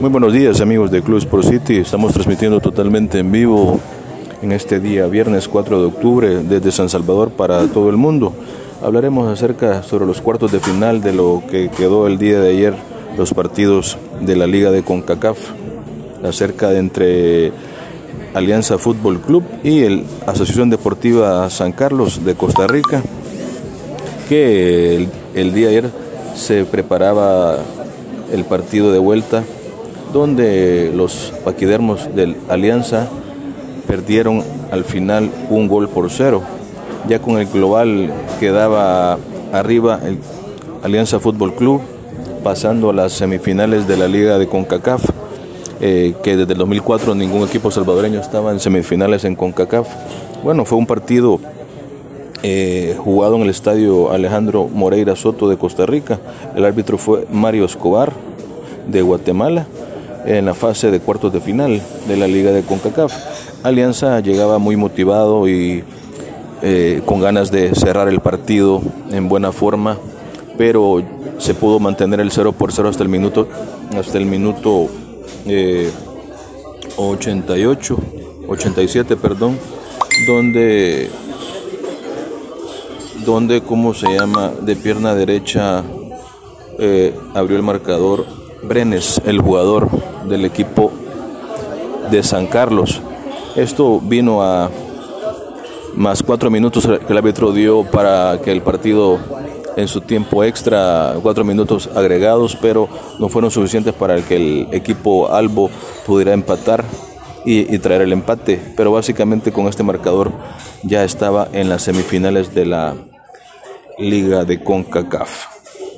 Muy buenos días amigos de Club Sport City, estamos transmitiendo totalmente en vivo en este día, viernes 4 de octubre, desde San Salvador para todo el mundo. Hablaremos acerca sobre los cuartos de final de lo que quedó el día de ayer, los partidos de la Liga de CONCACAF, acerca de entre Alianza Fútbol Club y el Asociación Deportiva San Carlos de Costa Rica, que el, el día de ayer se preparaba el partido de vuelta donde los paquidermos del Alianza perdieron al final un gol por cero. Ya con el global quedaba arriba el Alianza Fútbol Club, pasando a las semifinales de la Liga de CONCACAF, eh, que desde el 2004 ningún equipo salvadoreño estaba en semifinales en CONCACAF. Bueno, fue un partido eh, jugado en el estadio Alejandro Moreira Soto de Costa Rica. El árbitro fue Mario Escobar de Guatemala en la fase de cuartos de final de la Liga de CONCACAF. Alianza llegaba muy motivado y eh, con ganas de cerrar el partido en buena forma, pero se pudo mantener el 0 por 0 hasta el minuto, hasta el minuto 88, eh, 87, perdón, donde, donde, ¿cómo se llama? De pierna derecha eh, abrió el marcador Brenes, el jugador del equipo de San Carlos. Esto vino a más cuatro minutos que el árbitro dio para que el partido en su tiempo extra, cuatro minutos agregados, pero no fueron suficientes para que el equipo Albo pudiera empatar y, traer el empate. Pero básicamente con este marcador ya estaba en las semifinales de la Liga de CONCACAF.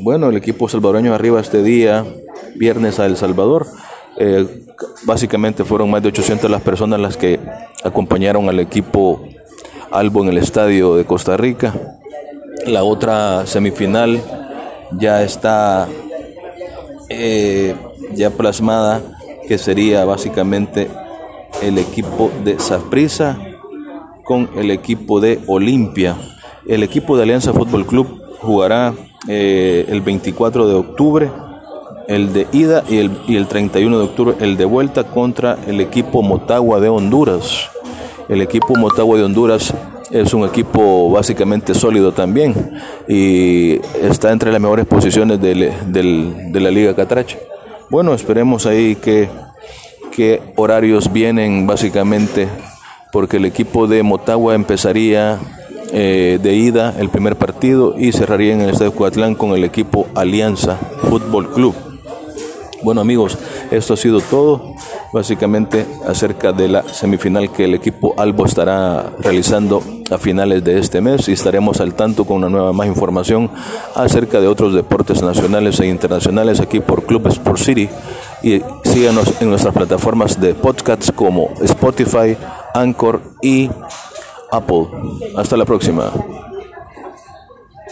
Bueno, el equipo salvadoreño arriba este día viernes a El Salvador. Eh, básicamente fueron más de 800 las personas las que acompañaron al equipo Albo en el estadio de Costa Rica. La otra semifinal ya está eh, ya plasmada, que sería básicamente el equipo de Saprissa con el equipo de Olimpia. El equipo de Alianza Fútbol Club jugará eh, el 24 de octubre el de ida y el, y el 31 de octubre el de vuelta contra el equipo Motagua de Honduras. El equipo Motagua de Honduras es un equipo básicamente sólido también y está entre las mejores posiciones de, de la Liga Catracha. Bueno, esperemos ahí que, que horarios vienen básicamente porque el equipo de Motagua empezaría eh, de ida el primer partido y cerraría en el Estadio Cuatlán con el equipo Alianza Fútbol Club. Bueno amigos, esto ha sido todo básicamente acerca de la semifinal que el equipo Albo estará realizando a finales de este mes y estaremos al tanto con una nueva más información acerca de otros deportes nacionales e internacionales aquí por Club Sport City y síganos en nuestras plataformas de podcasts como Spotify, Anchor y Apple. Hasta la próxima.